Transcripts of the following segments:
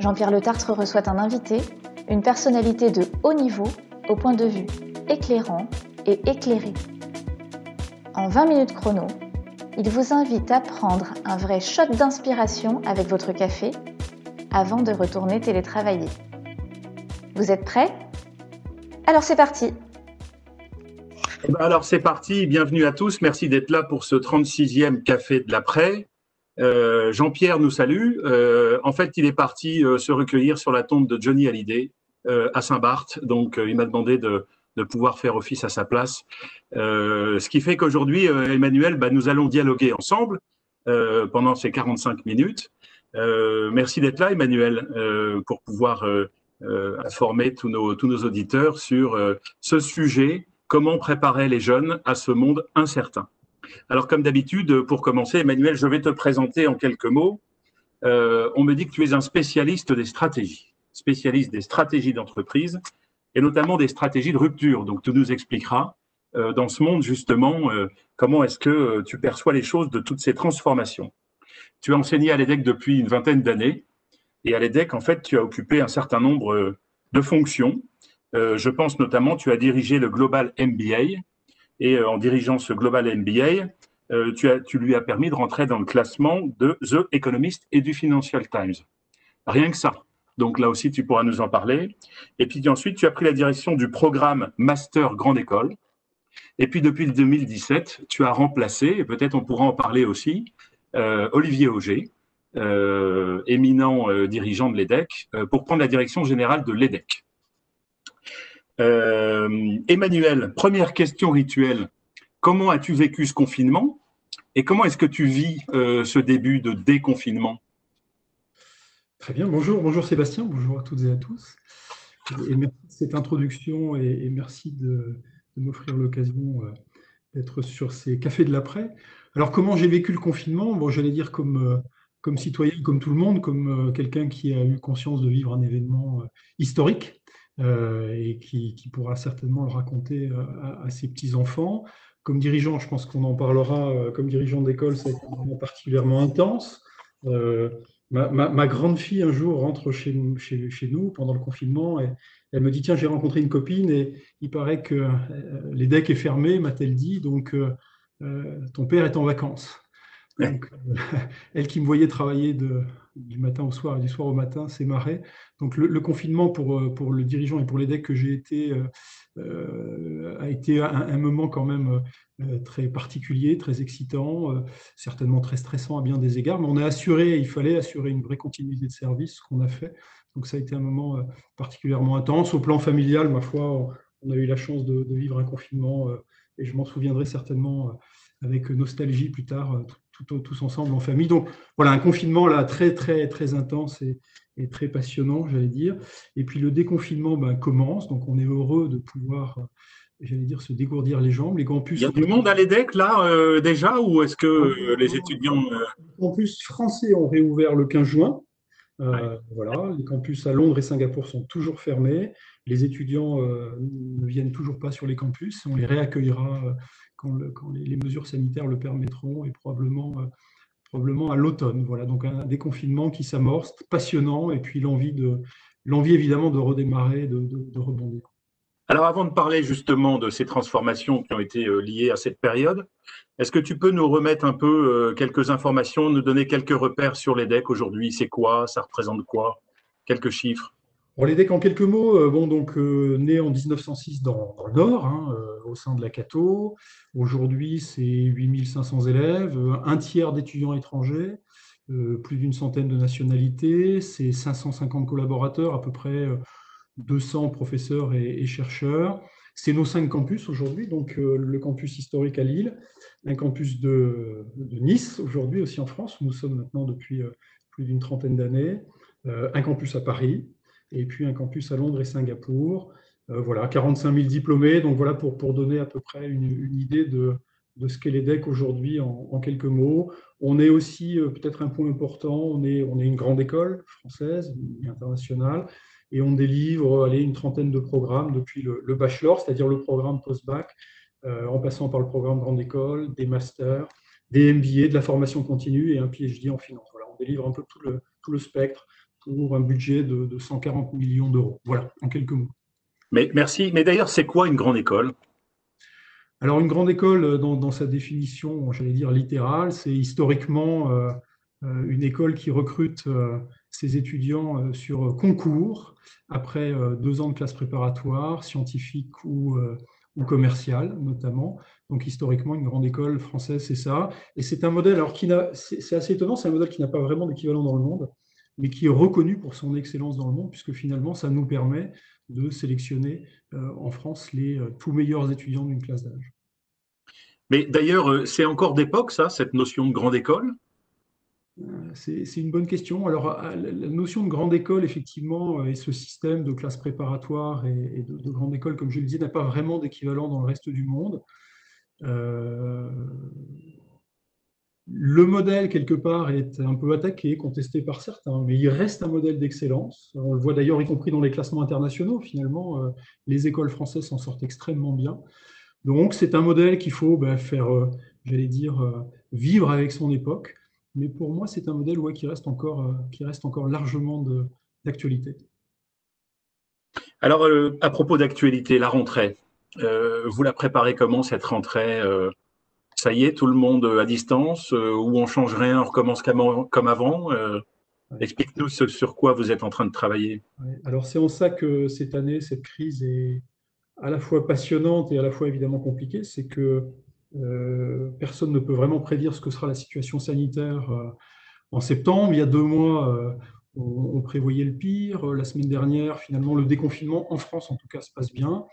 Jean-Pierre Le Tartre reçoit un invité, une personnalité de haut niveau au point de vue éclairant et éclairé. En 20 minutes chrono, il vous invite à prendre un vrai shot d'inspiration avec votre café avant de retourner télétravailler. Vous êtes prêts? Alors c'est parti eh ben alors c'est parti, bienvenue à tous, merci d'être là pour ce 36e café de l'après. Euh, Jean-Pierre nous salue. Euh, en fait, il est parti euh, se recueillir sur la tombe de Johnny Hallyday à Saint-Barth, donc il m'a demandé de, pouvoir faire office à sa place. ce qui fait qu'aujourd'hui, Emmanuel, bah, nous allons dialoguer ensemble pendant ces 45 minutes. merci d'être là, Emmanuel, pour pouvoir informer tous nos, tous nos auditeurs sur ce sujet Comment préparer les jeunes à ce monde incertain Alors, comme d'habitude, pour commencer, Emmanuel, je vais te présenter en quelques mots. Euh, on me dit que tu es un spécialiste des stratégies, spécialiste des stratégies d'entreprise et notamment des stratégies de rupture. Donc, tu nous expliqueras euh, dans ce monde, justement, euh, comment est-ce que tu perçois les choses de toutes ces transformations. Tu as enseigné à l'EDEC depuis une vingtaine d'années et à l'EDEC, en fait, tu as occupé un certain nombre de fonctions je pense notamment, tu as dirigé le Global MBA et euh, en dirigeant ce Global MBA, euh, tu, as, tu lui as permis de rentrer dans le classement de The Economist et du Financial Times. Rien que ça. Donc là aussi, tu pourras nous en parler. Et puis ensuite, tu as pris la direction du programme Master Grande École. Et puis depuis le 2017, tu as remplacé, et peut-être on pourra en parler aussi, Olivier Auger, éminent dirigeant de l'EDEC, pour prendre la direction générale de l'EDEC. Euh, Emmanuel, première question rituelle. Comment as-tu vécu ce confinement et comment est-ce que tu vis euh, ce début de déconfinement? Très bien, bonjour, bonjour Sébastien, bonjour à toutes et à tous. Merci de cette introduction et, merci de, m'offrir l'occasion euh, d'être sur ces cafés de l'après. Alors comment j'ai vécu le confinement? Bon, j'allais dire comme, citoyen, comme tout le monde, comme quelqu'un qui a eu conscience de vivre un événement historique et qui, pourra certainement le raconter euh, à, ses petits-enfants. Comme dirigeant, je pense qu'on en parlera, euh, comme dirigeant d'école, c'est particulièrement intense. Ma, grande fille, un jour, rentre chez, nous pendant le confinement et elle me dit Tiens, j'ai rencontré une copine et il paraît que les decks est fermé, m'a-t-elle dit, donc ton père est en vacances. Donc, elle qui me voyait travailler de, du matin au soir et du soir au matin, c'est marré. Donc le, confinement pour, euh, pour le dirigeant et pour les decks que j'ai été euh, euh, a été un, moment quand même très particulier, très excitant, certainement très stressant à bien des égards, mais on a assuré, il fallait assurer une vraie continuité de service, ce qu'on a fait. Donc ça a été un moment particulièrement intense. Au plan familial, ma foi, on a eu la chance de, de vivre un confinement et je m'en souviendrai certainement avec nostalgie plus tard, tous ensemble en famille. Donc voilà, un confinement là très très très intense et, très passionnant, j'allais dire. Et puis le déconfinement ben, commence, donc on est heureux de pouvoir, j'allais dire, se dégourdir les jambes. Les campus. Il y a du monde à l'EDEC là euh, déjà, ou est-ce que euh, les étudiants euh, Les campus français ont réouvert le 15 juin. Voilà, les campus à Londres et Singapour sont toujours fermés. Les étudiants ne viennent toujours pas sur les campus. On les réaccueillera quand, les, mesures sanitaires le permettront et probablement, euh, probablement à l'automne. Voilà, donc un déconfinement qui s'amorce, passionnant, et puis l'envie, de, évidemment de redémarrer, de, de, rebondir. Alors avant de parler justement de ces transformations qui ont été euh, liées à cette période, est-ce que tu peux nous remettre un peu euh, quelques informations, nous donner quelques repères sur les decks aujourd'hui? C'est quoi? Ça représente quoi? Quelques chiffres? Les decks en quelques mots, bon, donc né en 1906 dans, le Nord, hein, au sein de la Cato. Aujourd'hui, c'est 8500 élèves, un tiers d'étudiants étrangers, euh, plus d'une centaine de nationalités, c'est 550 collaborateurs, à peu près 200 euh, professeurs et, chercheurs. C'est nos cinq campus aujourd'hui, donc euh, le campus historique à Lille, un campus de, Nice aujourd'hui aussi en France, où nous sommes maintenant depuis plus d'une trentaine d'années, un campus à Paris, et puis un campus à Londres et Singapour. voilà, 45 000 diplômés. Donc voilà pour, pour donner à peu près une, une idée de, de ce qu'est l'EDEC aujourd'hui en, quelques mots. On est aussi, peut-être un point important, on est, on est une grande école française et internationale et on délivre allez, une trentaine de programmes depuis le, bachelor, c'est-à-dire le programme post-bac, euh, en passant par le programme grande école, des masters, des MBA, de la formation continue et un PhD en finance. Voilà, on délivre un peu tout le, tout le spectre pour un budget de, de 140 millions d'euros. Voilà, en quelques mots. Mais merci. Mais d'ailleurs, c'est quoi une grande école? Alors, une grande école, dans, dans sa définition, j'allais dire littérale, c'est historiquement euh, euh, une école qui recrute ses étudiants euh, sur concours, après euh, deux ans de classe préparatoire, scientifique ou, euh, ou commerciale notamment. Donc historiquement, une grande école française, c'est ça. Et c'est un modèle, alors qui c'est assez étonnant, c'est un modèle qui n'a pas vraiment d'équivalent dans le monde, mais qui est reconnu pour son excellence dans le monde, puisque finalement, ça nous permet de sélectionner en France les tout meilleurs étudiants d'une classe d'âge. Mais d'ailleurs, c'est encore d'époque, ça, cette notion de grande école? C'est une bonne question. Alors, la notion de grande école, effectivement, et ce système de classe préparatoire et de, grande école, comme je le disais, n'a pas vraiment d'équivalent dans le reste du monde. Euh, le modèle, quelque part, est un peu attaqué, contesté par certains, mais il reste un modèle d'excellence. On le voit d'ailleurs, y compris dans les classements internationaux, finalement, euh, les écoles françaises s'en sortent extrêmement bien. Donc, c'est un modèle qu'il faut ben, faire, euh, j'allais dire, vivre avec son époque mais pour moi, c'est un modèle qui, reste encore, euh, largement d'actualité. Alors, euh, à propos d'actualité, la rentrée, euh, vous la préparez comment cette rentrée Ça y est, tout le monde à distance ou on change rien, on recommence comme avant Explique-nous sur quoi vous êtes en train de travailler. Alors, c'est en ça que cette année, cette crise est à la fois passionnante et à la fois évidemment compliquée. C'est que euh, personne ne peut vraiment prédire ce que sera la situation sanitaire euh, en septembre. Il y a deux mois, euh, on, prévoyait le pire. La semaine dernière, finalement, le déconfinement en France, en tout cas, se passe bien.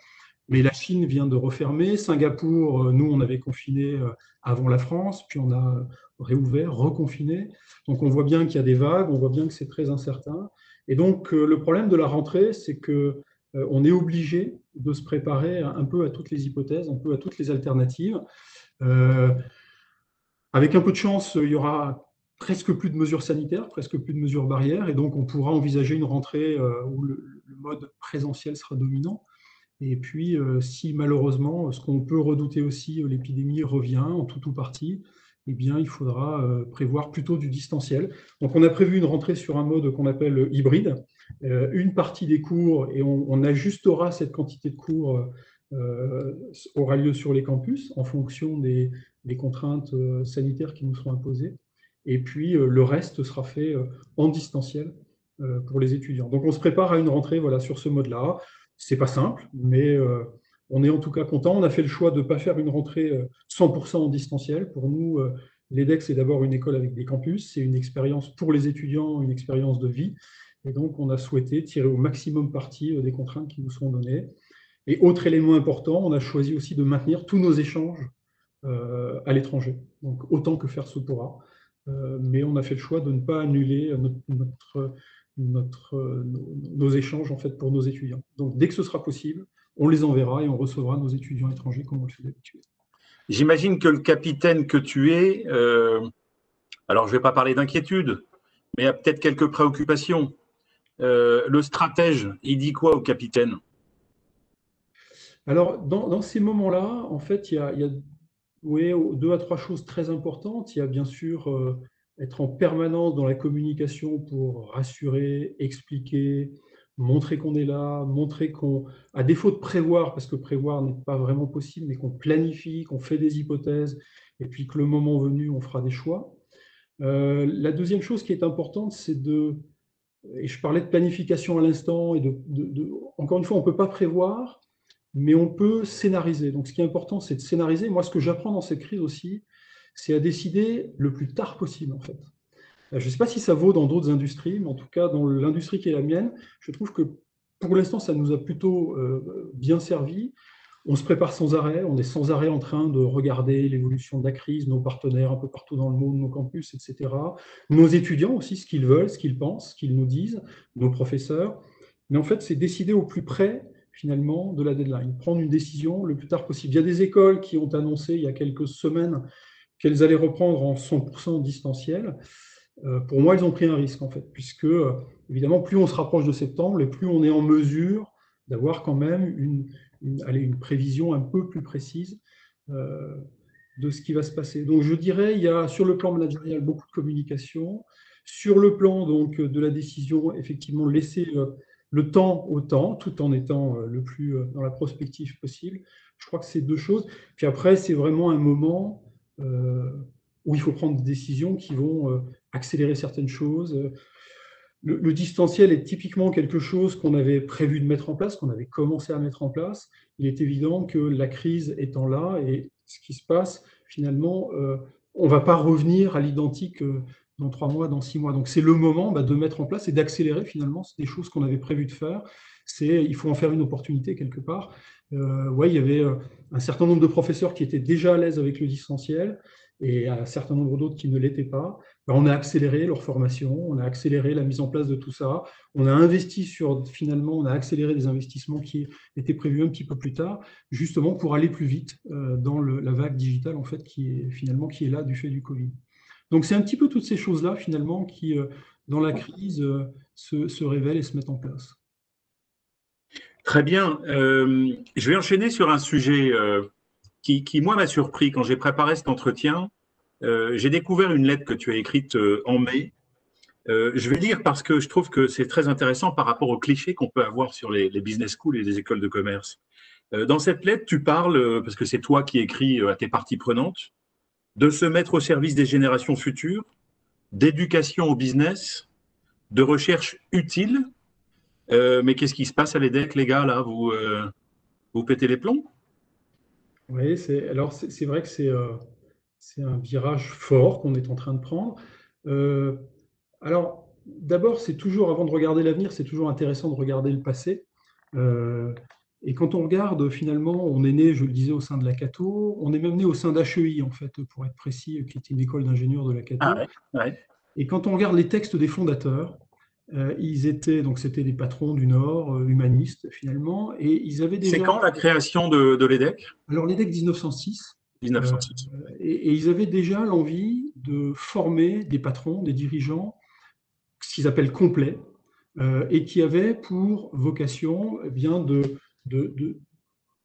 Mais la Chine vient de refermer. Singapour, nous, on avait confiné avant la France, puis on a réouvert, reconfiné. Donc on voit bien qu'il y a des vagues, on voit bien que c'est très incertain. Et donc le problème de la rentrée, c'est que on est obligé de se préparer un peu à toutes les hypothèses, un peu à toutes les alternatives. Euh, avec un peu de chance, il y aura presque plus de mesures sanitaires, presque plus de mesures barrières, et donc on pourra envisager une rentrée euh, où le, mode présentiel sera dominant. Et puis, euh, si malheureusement, ce qu'on peut redouter aussi, l'épidémie revient en tout ou partie, eh bien, il faudra prévoir plutôt du distanciel. Donc, on a prévu une rentrée sur un mode qu'on appelle hybride, euh, une partie des cours, et on, ajustera cette quantité de cours, euh, aura lieu sur les campus en fonction des, contraintes euh, sanitaires qui nous seront imposées. Et puis, le reste sera fait en distanciel pour les étudiants. Donc, on se prépare à une rentrée voilà, sur ce mode-là. C'est pas simple, mais on est en tout cas content. On a fait le choix de ne pas faire une rentrée 100% en distanciel. Pour nous, l'EDEX est d'abord une école avec des campus. C'est une expérience pour les étudiants, une expérience de vie. Et donc, on a souhaité tirer au maximum parti euh, des contraintes qui nous sont données. Et autre élément important, on a choisi aussi de maintenir tous nos échanges euh, à l'étranger, donc autant que faire se pourra. Euh, mais on a fait le choix de ne pas annuler notre, notre, nos, échanges en fait pour nos étudiants. Donc, dès que ce sera possible, on les enverra et on recevra nos étudiants étrangers comme on le fait d'habitude. J'imagine que le capitaine que tu es, alors je ne vais pas parler d'inquiétude, mais il y a peut-être quelques préoccupations. Euh, le stratège, il dit quoi au capitaine? Alors, dans, ces moments-là, en fait, il y a, deux à trois choses très importantes. Il y a bien sûr euh, être en permanence dans la communication pour rassurer, expliquer, montrer qu'on est là, montrer qu'on, à défaut de prévoir, parce que prévoir n'est pas vraiment possible, mais qu'on planifie, qu'on fait des hypothèses, et puis que le moment venu, on fera des choix. Euh, la deuxième chose qui est importante, c'est de et je parlais de planification à l'instant, et de, encore une fois, on ne peut pas prévoir, mais on peut scénariser. Donc ce qui est important, c'est de scénariser. Moi, ce que j'apprends dans cette crise aussi, c'est à décider le plus tard possible, en fait. Je ne sais pas si ça vaut dans d'autres industries, mais en tout cas, dans l'industrie qui est la mienne, je trouve que pour l'instant, ça nous a plutôt euh, bien servi on se prépare sans arrêt, on est sans arrêt en train de regarder l'évolution de la crise, nos partenaires un peu partout dans le monde, nos campus, etc. Nos étudiants aussi, ce qu'ils veulent, ce qu'ils pensent, ce qu'ils nous disent, nos professeurs. mais en fait, c'est décider au plus près finalement de la deadline, prendre une décision le plus tard possible. Il y a des écoles qui ont annoncé il y a quelques semaines qu'elles allaient reprendre en 100% distanciel. Euh, pour moi, elles ont pris un risque en fait, puisque euh, évidemment, plus on se rapproche de septembre, et plus on est en mesure d'avoir quand même une, prévision un peu plus précise euh, de ce qui va se passer. Donc, je dirais, il y a sur le plan managérial beaucoup de communication, sur le plan donc de la décision, effectivement, laisser le temps au temps, tout en étant le plus dans la prospective possible. Je crois que c'est deux choses. Puis après, c'est vraiment un moment où il faut prendre des décisions qui vont accélérer certaines choses. Le, distanciel est typiquement quelque chose qu'on avait prévu de mettre en place, qu'on avait commencé à mettre en place. Il est évident que la crise étant là et ce qui se passe, finalement, on ne va pas revenir à l'identique dans trois mois, dans six mois. Donc c'est le moment bah, de mettre en place et d'accélérer finalement des choses qu'on avait prévu de faire. Il faut en faire une opportunité quelque part. Euh, ouais, il y avait euh, un certain nombre de professeurs qui étaient déjà à l'aise avec le distanciel et un certain nombre d'autres qui ne l'étaient pas. Bah, on a accéléré leur formation, on a accéléré la mise en place de tout ça. On a investi sur finalement, on a accéléré des investissements qui étaient prévus un petit peu plus tard, justement pour aller plus vite euh, dans la vague digitale en fait qui est finalement qui est là du fait du Covid. Donc c'est un petit peu toutes ces choses-là, finalement, qui, dans la crise, se, révèlent et se mettent en place. Très bien. Euh, je vais enchaîner sur un sujet qui, qui, moi, m'a surpris quand j'ai préparé cet entretien. j'ai découvert une lettre que tu as écrite en mai. je vais lire parce que je trouve que c'est très intéressant par rapport aux clichés qu'on peut avoir sur les, business schools et les écoles de commerce. dans cette lettre, tu parles, parce que c'est toi qui écris à tes parties prenantes, de se mettre au service des générations futures, d'éducation au business, de recherche utile. Euh, mais qu'est-ce qui se passe à l'EDEC, les gars, là? Vous, euh, vous pétez les plombs? Oui, alors c'est vrai que euh, c'est un virage fort qu'on est en train de prendre. alors, d'abord, c'est toujours, avant de regarder l'avenir, c'est toujours intéressant de regarder le passé. Et quand on regarde, finalement, on est né, je le disais, au sein de la Cato, on est même né au sein d'HEI, en fait, pour être précis, qui était une école d'ingénieurs de la Cato. Ah Et quand on regarde les textes des fondateurs, euh, ils étaient, donc c'était des patrons du Nord, euh, humanistes, finalement, et ils avaient déjà... C'est quand la création de, l'EDEC Alors, l'EDEC 1906. 1906. Euh, et, ils avaient déjà l'envie de former des patrons, des dirigeants, ce qu'ils appellent complets, et qui avaient pour vocation eh bien, de de,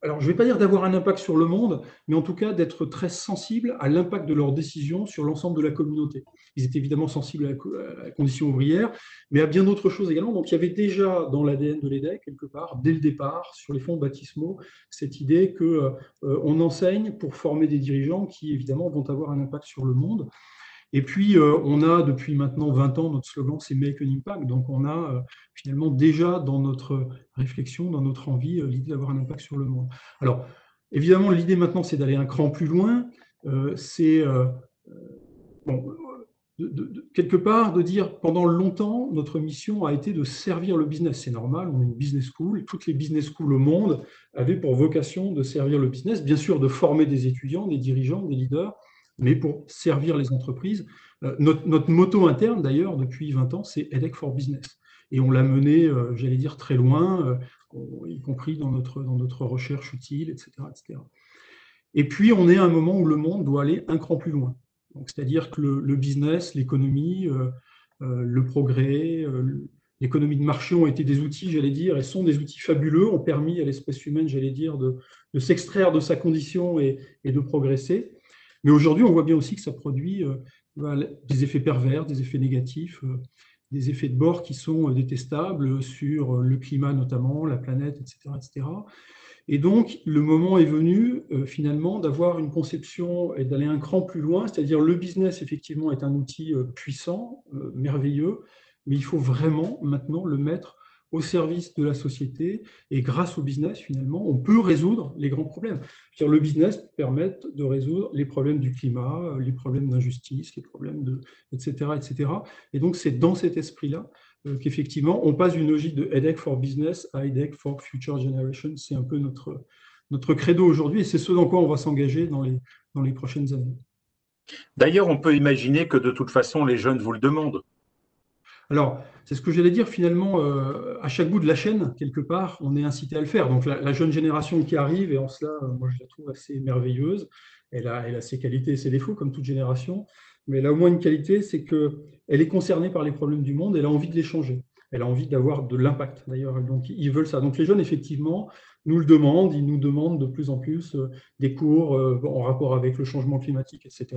alors je ne vais pas dire d'avoir un impact sur le monde, mais en tout cas d'être très sensible à l'impact de leurs décisions sur l'ensemble de la communauté. Ils étaient évidemment sensibles à la, condition ouvrière, mais à bien d'autres choses également. Donc il y avait déjà dans l'ADN de l'EDEC, quelque part, dès le départ, sur les fonds baptismaux, cette idée qu'on euh, enseigne pour former des dirigeants qui évidemment vont avoir un impact sur le monde. Et puis, euh, on a depuis maintenant 20 ans, notre slogan, c'est Make an Impact. Donc, on a euh, finalement déjà dans notre réflexion, dans notre envie, euh, l'idée d'avoir un impact sur le monde. Alors, évidemment, l'idée maintenant, c'est d'aller un cran plus loin. c'est, quelque part, de dire pendant longtemps, notre mission a été de servir le business. C'est normal, on est une business school. Toutes les business schools au monde avaient pour vocation de servir le business, bien sûr, de former des étudiants, des dirigeants, des leaders mais pour servir les entreprises. Euh, notre, moto interne, d'ailleurs, depuis 20 ans, c'est EDEC for Business. Et on l'a mené, euh, j'allais dire, très loin, euh, y compris dans notre, dans notre recherche utile, etc., etc. Et puis, on est à un moment où le monde doit aller un cran plus loin. C'est-à-dire que le, business, l'économie, le progrès, l'économie de marché ont été des outils, j'allais dire, et sont des outils fabuleux, ont permis à l'espèce humaine, j'allais dire, de, de s'extraire de sa condition et de progresser. Mais aujourd'hui, on voit bien aussi que ça produit euh, des effets pervers, des effets négatifs, euh, des effets de bord qui sont euh, détestables sur le climat notamment, la planète, etc. etc. Et donc, le moment est venu finalement d'avoir une conception et d'aller un cran plus loin, c'est-à-dire le business, effectivement, est un outil puissant, merveilleux, mais il faut vraiment maintenant le mettre au service de la société et grâce au business, finalement, on peut résoudre les grands problèmes. Le business permet de résoudre les problèmes du climat, les problèmes d'injustice, les problèmes de, etc., etc. Et donc, c'est dans cet esprit-là euh, qu'effectivement, on passe d'une logique de headache for business à headache for future generation. C'est un peu notre, credo aujourd'hui et c'est ce dans quoi on va s'engager dans les prochaines années. D'ailleurs, on peut imaginer que de toute façon, les jeunes vous le demandent. Alors, c'est ce que j'allais dire finalement, euh, à chaque bout de la chaîne, quelque part, on est incité à le faire. Donc la, jeune génération qui arrive, et en cela, euh, moi je la trouve assez merveilleuse, elle a, elle a ses qualités et ses défauts, comme toute génération, mais elle a au moins une qualité, c'est qu'elle est concernée par les problèmes du monde, elle a envie de les changer, elle a envie d'avoir de l'impact d'ailleurs, donc ils veulent ça. Donc les jeunes, effectivement, nous le demandent, ils nous demandent de plus en plus euh, des cours en rapport avec le changement climatique, etc.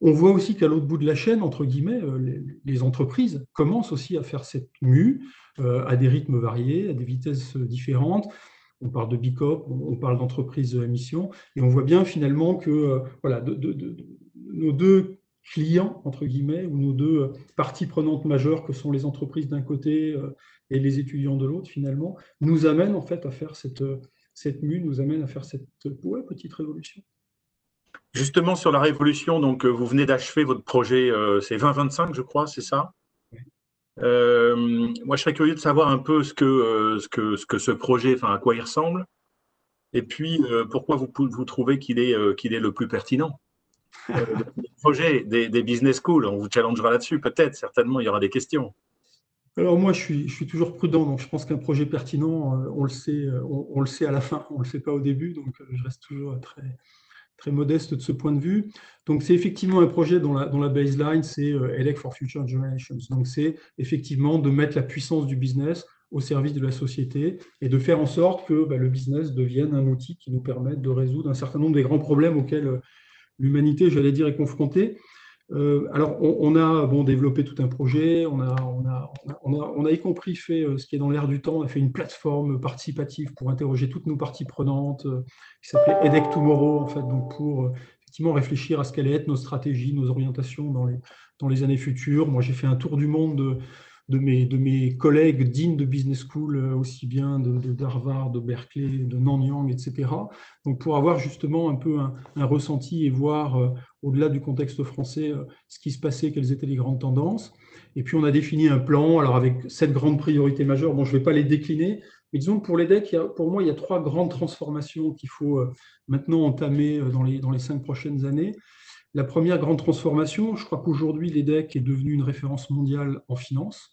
On voit aussi qu'à l'autre bout de la chaîne, entre guillemets, euh, les, entreprises commencent aussi à faire cette mue euh, à des rythmes variés, à des vitesses différentes. On parle de BICOP, on parle d'entreprises à mission, et on voit bien finalement que euh, voilà, nos deux clients, entre guillemets, ou nos deux parties prenantes majeures, que sont les entreprises d'un côté et les étudiants de l'autre, finalement, nous amènent en fait à faire cette, cette mue, nous amènent à faire cette petite révolution. Justement, sur la révolution, donc, euh, vous venez d'achever votre projet, euh, c'est 2025, je crois, c'est ça? Euh, Moi, je serais curieux de savoir un peu ce que, ce que, ce, que ce projet, enfin, à quoi il ressemble, et puis pourquoi vous, vous trouvez qu'il est, qu'il est le plus pertinent? le projet des, business schools, on vous challengera là-dessus, peut-être, certainement, il y aura des questions. Alors moi, je suis, je suis toujours prudent, donc je pense qu'un projet pertinent, on le sait, on, on, le sait à la fin, on ne le sait pas au début, donc je reste toujours très, très modeste de ce point de vue. Donc, c'est effectivement un projet dont la, baseline, c'est euh, Elect for Future Generations. Donc, c'est effectivement de mettre la puissance du business au service de la société et de faire en sorte que bah, le business devienne un outil qui nous permette de résoudre un certain nombre des grands problèmes auxquels euh, l'humanité, j'allais dire, est confrontée. Euh, alors, on, a bon, développé tout un projet, on a, y compris fait euh, ce qui est dans l'air du temps, on a fait une plateforme participative pour interroger toutes nos parties prenantes, euh, qui s'appelait EDEC Tomorrow, en fait, donc pour effectivement réfléchir à ce qu'allaient être nos stratégies, nos orientations dans les, dans les années futures. Moi, j'ai fait un tour du monde de, de mes, de mes collègues dignes de business school, euh, aussi bien de, d'Harvard, de, Berkeley, de Nanyang, etc. Donc pour avoir justement un peu un, ressenti et voir euh, au-delà du contexte français euh, ce qui se passait, quelles étaient les grandes tendances. Et puis on a défini un plan, alors avec sept grandes priorités majeures. Bon, je ne vais pas les décliner, mais disons que pour les decks, pour moi, il y a trois grandes transformations qu'il faut maintenant entamer dans les, dans les cinq prochaines années. La première grande transformation, je crois qu'aujourd'hui, l'EDEC est devenu une référence mondiale en finance.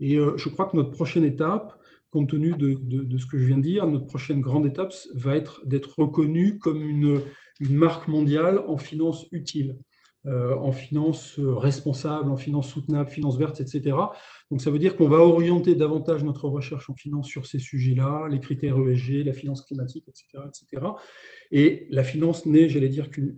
Et euh, je crois que notre prochaine étape, compte tenu de, ce que je viens de dire, notre prochaine grande étape va être d'être reconnue comme une, une, marque mondiale en finance utile. Euh, en finance responsable, en finance soutenable, finance verte, etc. Donc ça veut dire qu'on va orienter davantage notre recherche en finance sur ces sujets-là, les critères ESG, la finance climatique, etc. etc. Et la finance n'est, j'allais dire, qu'une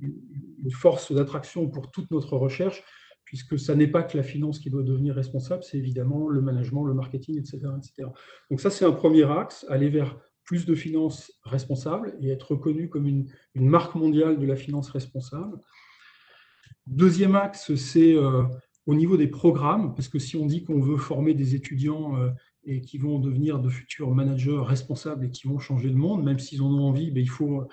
force d'attraction pour toute notre recherche, puisque ça n'est pas que la finance qui doit devenir responsable, c'est évidemment le management, le marketing, etc. etc. Donc ça, c'est un premier axe, aller vers plus de finance responsable et être reconnu comme une marque mondiale de la finance responsable. Deuxième axe, c'est euh, au niveau des programmes, parce que si on dit qu'on veut former des étudiants euh, et qui vont devenir de futurs managers responsables et qui vont changer le monde, même s'ils en ont envie, ben, il faut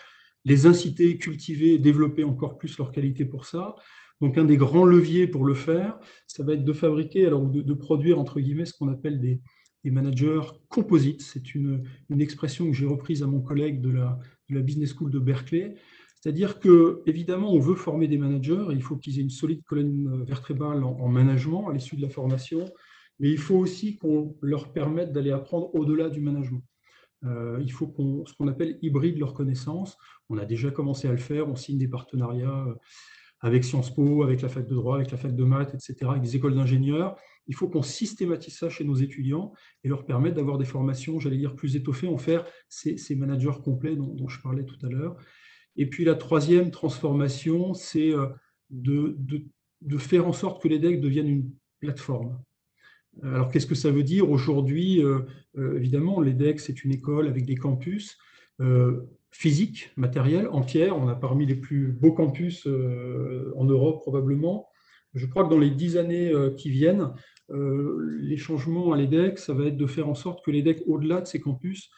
les inciter, cultiver, développer encore plus leur qualité pour ça. Donc un des grands leviers pour le faire, ça va être de fabriquer, alors de, produire entre guillemets ce qu'on appelle des, managers composites. C'est une, expression que j'ai reprise à mon collègue de la Business School de Berkeley. C'est-à-dire que, évidemment, on veut former des managers, et il faut qu'ils aient une solide colonne vertébrale en, management à l'issue de la formation, mais il faut aussi qu'on leur permette d'aller apprendre au-delà du management. Euh, il faut qu'on, ce qu'on appelle hybride leur connaissance. On a déjà commencé à le faire, on signe des partenariats euh, avec Sciences Po, avec la fac de droit, avec la fac de maths, etc., avec des écoles d'ingénieurs. Il faut qu'on systématise ça chez nos étudiants et leur permettre d'avoir des formations, j'allais dire, plus étoffées, en faire ces, managers complets dont, je parlais tout à l'heure. Et puis la troisième transformation, c'est euh, de, faire en sorte que l'EDEC devienne une plateforme. Alors qu'est-ce que ça veut dire Aujourd'hui, euh, euh, évidemment, l'EDEC, c'est une école avec des campus physiques, matériels, en pierre. On a parmi les plus beaux campus en Europe probablement. Je crois que dans les dix années qui viennent, les changements à l'EDEC, ça va être de faire en sorte que l'EDEC, au-delà de ces campus,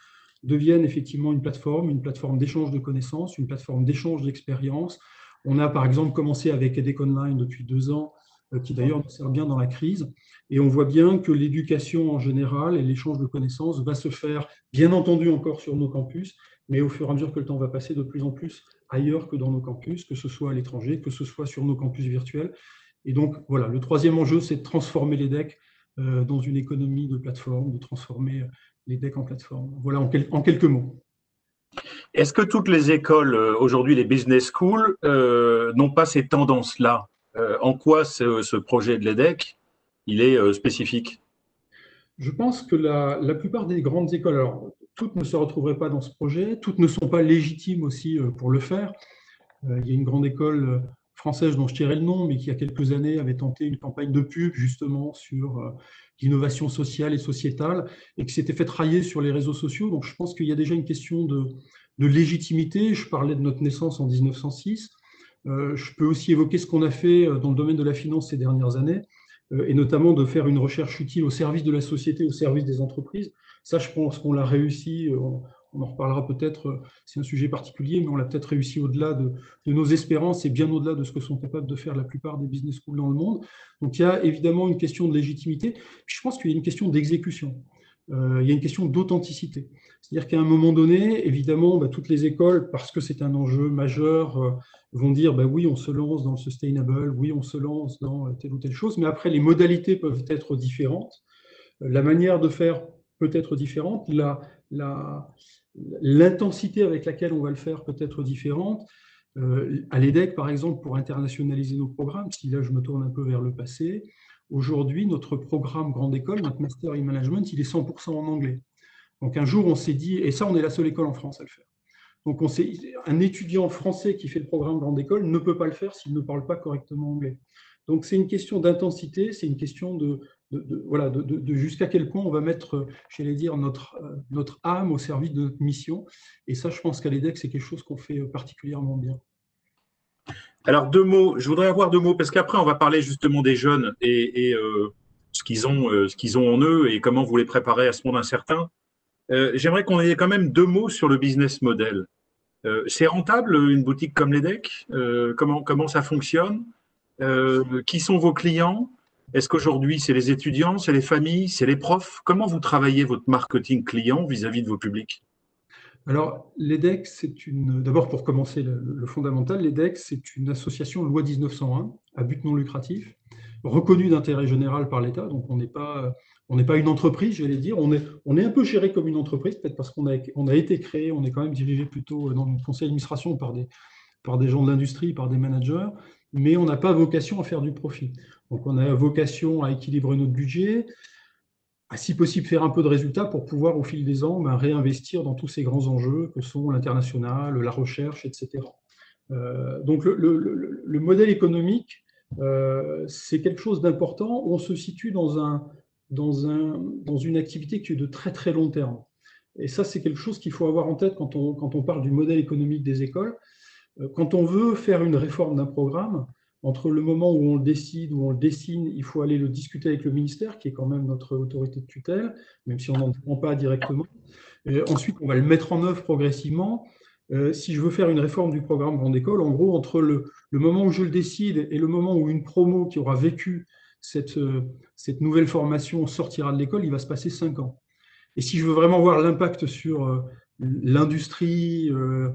deviennent effectivement une plateforme, une plateforme d'échange de connaissances, une plateforme d'échange d'expériences. On a par exemple commencé avec EDEC Online depuis deux ans, euh, qui d'ailleurs nous sert bien dans la crise. Et on voit bien que l'éducation en général et l'échange de connaissances va se faire, bien entendu encore sur nos campus, mais au fur et à mesure que le temps va passer, de plus en plus ailleurs que dans nos campus, que ce soit à l'étranger, que ce soit sur nos campus virtuels. Et donc voilà, le troisième enjeu, c'est de transformer l'EDEC dans une économie de plateforme, de transformer les decks en plateforme. Voilà en, quelques mots. Est-ce que toutes les écoles, aujourd'hui les business schools, n'ont pas ces tendances-là? En quoi ce, projet de l'EDEC, il est spécifique? Je pense que la, la, plupart des grandes écoles, alors toutes ne se retrouveraient pas dans ce projet, toutes ne sont pas légitimes aussi pour le faire. Euh, il y a une grande école euh, française dont je tirais le nom, mais qui, il y a quelques années, avait tenté une campagne de pub justement sur euh, l'innovation sociale et sociétale, et qui s'était fait railler sur les réseaux sociaux. Donc, je pense qu'il y a déjà une question de, légitimité. Je parlais de notre naissance en 1906. je peux aussi évoquer ce qu'on a fait dans le domaine de la finance ces dernières années, et notamment de faire une recherche utile au service de la société, au service des entreprises. Ça, je pense qu'on l'a réussi en reparlera peut-être, euh, c'est un sujet particulier, mais on l'a peut-être réussi au-delà de, nos espérances et bien au-delà de ce que sont capables de faire la plupart des business schools dans le monde. Donc il y a évidemment une question de légitimité, je pense qu'il y a une question d'exécution. Euh, il y a une question d'authenticité. C'est-à-dire qu'à un moment donné, évidemment, bah, toutes les écoles, parce que c'est un enjeu majeur, euh, vont dire bah, oui, on se lance dans le sustainable, oui, on se lance dans telle ou telle chose, mais après, les modalités peuvent être différentes. La manière de faire peut être différente. La, L'intensité avec laquelle on va le faire peut être différente. Euh, à l'EDEC, par exemple, pour internationaliser nos programmes, si là je me tourne un peu vers le passé, aujourd'hui, notre programme Grande École, notre Master in Management, il est 100% en anglais. Donc un jour, on s'est dit, et ça, on est la seule école en France à le faire. Donc on un étudiant français qui fait le programme Grande École ne peut pas le faire s'il ne parle pas correctement anglais. Donc c'est une question d'intensité, c'est une question de, de, voilà, de, jusqu'à quel point on va mettre, j'allais dire, notre, euh, notre âme au service de notre mission. Et ça, je pense qu'à l'EDEC, c'est quelque chose qu'on fait particulièrement bien. Alors, deux mots, je voudrais avoir deux mots, parce qu'après, on va parler justement des jeunes et, euh, ce qu'ils ont, euh, ont en eux et comment vous les préparez à ce monde incertain. J'aimerais qu'on ait quand même deux mots sur le business model. c'est rentable, une boutique comme l'EDEC comment, comment ça fonctionne? Qui sont vos clients? Est-ce qu'aujourd'hui, c'est les étudiants, c'est les familles, c'est les profs? Comment vous travaillez votre marketing client vis-à-vis de vos publics? Alors, l'EDEC, c'est une. D'abord, pour commencer le, fondamental, l'EDEC, c'est une association loi 1901 à but non lucratif, reconnue d'intérêt général par l'État. Donc, on n'est pas, on n'est pas une entreprise, j'allais dire. On est, on est un peu géré comme une entreprise, peut-être parce qu'on a, on a été créé, on est quand même dirigé plutôt dans le conseil d'administration par des, par des gens de l'industrie, par des managers, mais on n'a pas vocation à faire du profit. Donc on a vocation à équilibrer notre budget, à si possible faire un peu de résultats pour pouvoir au fil des ans ben, réinvestir dans tous ces grands enjeux que sont l'international, la recherche, etc. Euh, donc le, modèle économique, euh, c'est quelque chose d'important. On se situe dans, un, dans, un, dans une activité qui est de très très long terme. Et ça, c'est quelque chose qu'il faut avoir en tête quand on, quand on parle du modèle économique des écoles. Euh, quand on veut faire une réforme d'un programme, entre le moment où on le décide, où on le dessine, il faut aller le discuter avec le ministère, qui est quand même notre autorité de tutelle, même si on n'en prend pas directement. ensuite, on va le mettre en œuvre progressivement. Euh, si je veux faire une réforme du programme Grande École, en gros, entre le, moment où je le décide et le moment où une promo qui aura vécu cette, euh, cette nouvelle formation sortira de l'école, il va se passer cinq ans. Et si je veux vraiment voir l'impact sur euh, l'industrie, euh,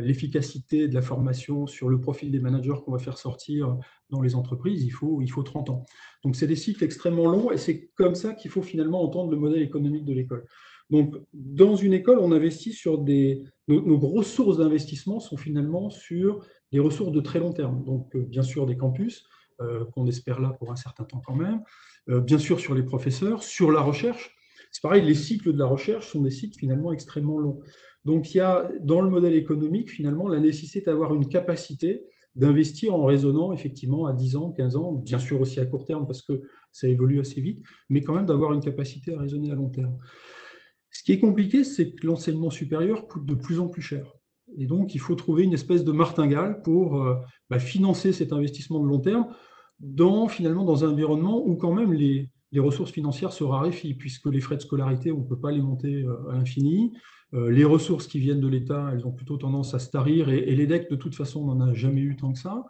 l'efficacité de la formation sur le profil des managers qu'on va faire sortir dans les entreprises, il faut, il faut 30 ans. Donc, c'est des cycles extrêmement longs et c'est comme ça qu'il faut finalement entendre le modèle économique de l'école. Donc, dans une école, on investit sur des. Nos, grosses sources d'investissement sont finalement sur des ressources de très long terme. Donc, euh, bien sûr, des campus, euh, qu'on espère là pour un certain temps quand même. bien sûr, sur les professeurs, sur la recherche. C'est pareil, les cycles de la recherche sont des cycles finalement extrêmement longs. Donc il y a dans le modèle économique finalement la nécessité d'avoir une capacité d'investir en raisonnant effectivement à 10 ans, 15 ans, bien sûr aussi à court terme parce que ça évolue assez vite, mais quand même d'avoir une capacité à raisonner à long terme. Ce qui est compliqué, c'est que l'enseignement supérieur coûte de plus en plus cher. Et donc, il faut trouver une espèce de martingale pour euh, bah, financer cet investissement de long terme dans, finalement, dans un environnement où quand même les, les ressources financières se raréfient, puisque les frais de scolarité, on ne peut pas les monter euh, à l'infini. Euh, les ressources qui viennent de l'État, elles ont plutôt tendance à se tarir, et, l'EDEC, de toute façon, n'en a jamais eu tant que ça.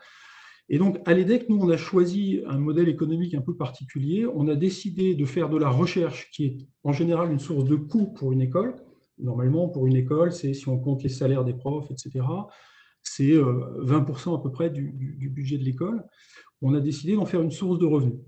Et donc, à l'EDEC, nous, on a choisi un modèle économique un peu particulier. On a décidé de faire de la recherche, qui est en général une source de coût pour une école. Normalement, pour une école, c'est si on compte les salaires des profs, etc., c'est 20% euh, à peu près du, du budget de l'école. On a décidé d'en faire une source de revenus.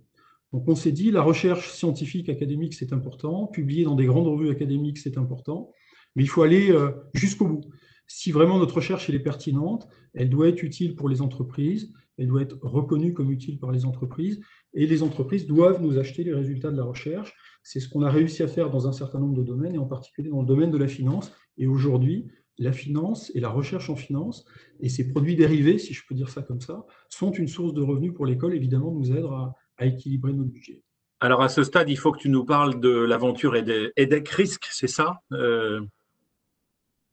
Donc on s'est dit, la recherche scientifique académique, c'est important, publier dans des grandes revues académiques, c'est important, mais il faut aller euh, jusqu'au bout. Si vraiment notre recherche est pertinente, elle doit être utile pour les entreprises, elle doit être reconnue comme utile par les entreprises, et les entreprises doivent nous acheter les résultats de la recherche. C'est ce qu'on a réussi à faire dans un certain nombre de domaines, et en particulier dans le domaine de la finance. Et aujourd'hui, la finance et la recherche en finance et ses produits dérivés, si je peux dire ça comme ça, sont une source de revenus pour l'école, évidemment, nous aident à, à équilibrer notre budget. Alors à ce stade, il faut que tu nous parles de l'aventure EDEC Risk, c'est ça? Euh,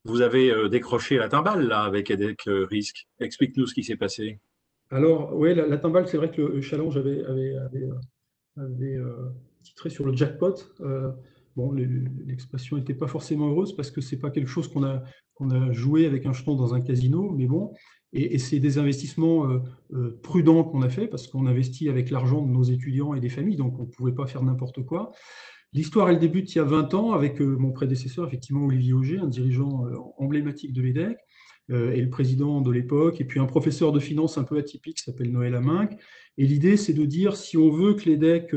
Vous avez euh, décroché la timbale là avec EDEC euh, Risk. Explique-nous ce qui s'est passé. Alors oui, la, timbale, c'est vrai que le challenge avait, avait, avait, titré sur le jackpot. bon, l'expression n'était pas forcément heureuse parce que c'est pas quelque chose qu'on a, a joué avec un jeton dans un casino, mais bon, et, c'est des investissements euh, euh, prudents qu'on a fait parce qu'on investit avec l'argent de nos étudiants et des familles, donc on ne pouvait pas faire n'importe quoi. L'histoire, elle débute il y a 20 ans avec euh, mon prédécesseur, effectivement Olivier Auger, un dirigeant emblématique de l'EDEC, et le président de l'époque, et puis un professeur de finance un peu atypique qui s'appelle Noël Aminck. Et l'idée, c'est de dire, si on veut que l'EDEC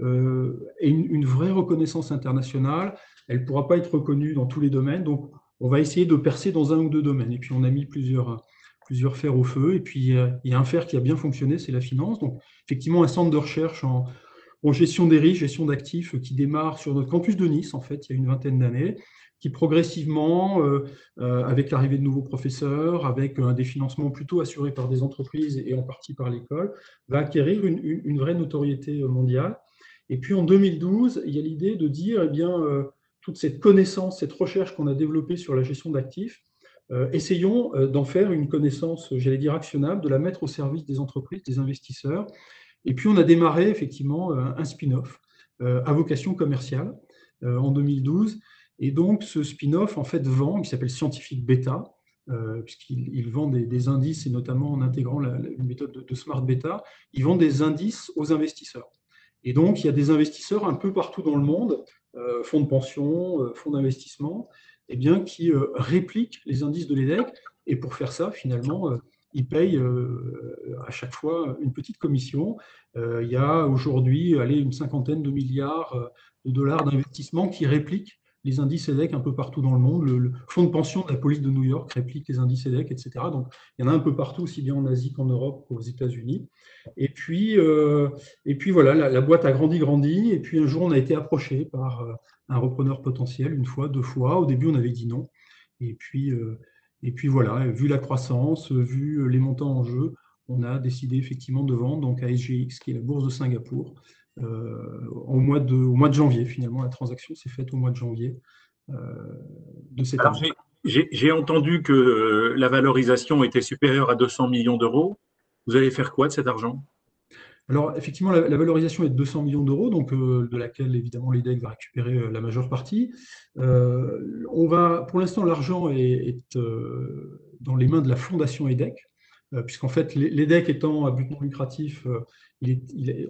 ait une, vraie reconnaissance internationale, elle ne pourra pas être reconnue dans tous les domaines, donc on va essayer de percer dans un ou deux domaines. Et puis on a mis plusieurs plusieurs fers au feu. Et puis, il y a un fer qui a bien fonctionné, c'est la finance. Donc, effectivement, un centre de recherche en, gestion des risques, gestion d'actifs, qui démarre sur notre campus de Nice, en fait, il y a une vingtaine d'années, qui progressivement, euh, euh, avec l'arrivée de nouveaux professeurs, avec des financements plutôt assurés par des entreprises et en partie par l'école, va acquérir une, vraie notoriété mondiale. Et puis en 2012, il y a l'idée de dire, eh bien, euh, toute cette connaissance, cette recherche qu'on a développée sur la gestion d'actifs, euh, essayons euh, d'en faire une connaissance, j'allais dire, actionnable, de la mettre au service des entreprises, des investisseurs. Et puis, on a démarré effectivement euh, un spin-off à vocation commerciale en 2012. Et donc, ce spin-off, en fait, vend, il s'appelle Scientific Beta, puisqu'il vend des, indices, et notamment en intégrant la, une méthode de, Smart Beta, il vend des indices aux investisseurs. Et donc, il y a des investisseurs un peu partout dans le monde, fonds de pension, fonds d'investissement, eh bien, qui euh, répliquent les indices de l'EDEC. Et pour faire ça, finalement, euh, ils payent euh, à chaque fois une petite commission. il y a aujourd'hui une cinquantaine de milliards de dollars d'investissement qui répliquent les indices EDEC un peu partout dans le monde. Le, fonds de pension de la police de New York réplique les indices EDEC, etc. Donc, il y en a un peu partout, aussi bien en Asie qu'en Europe qu'aux États-Unis. Et puis, et puis voilà, la, boîte a grandi, grandi. Et puis un jour, on a été approché par un repreneur potentiel une fois, deux fois. Au début, on avait dit non. Et puis, euh, et puis voilà, vu la croissance, vu les montants en jeu, on a décidé effectivement de vendre donc à SGX, qui est la bourse de Singapour, euh, au, mois de, au mois de janvier. Finalement, la transaction s'est faite au mois de janvier euh, de cette année. J'ai entendu que la valorisation était supérieure à 200 millions d'euros. Vous allez faire quoi de cet argent? Alors, effectivement, la, valorisation est de 200 millions d'euros, donc euh, de laquelle, évidemment, l'EDEC va récupérer euh, la majeure partie. Euh, on va, pour l'instant, l'argent est, dans les mains de la fondation EDEC, puisqu'en fait, l'EDEC étant à but non lucratif,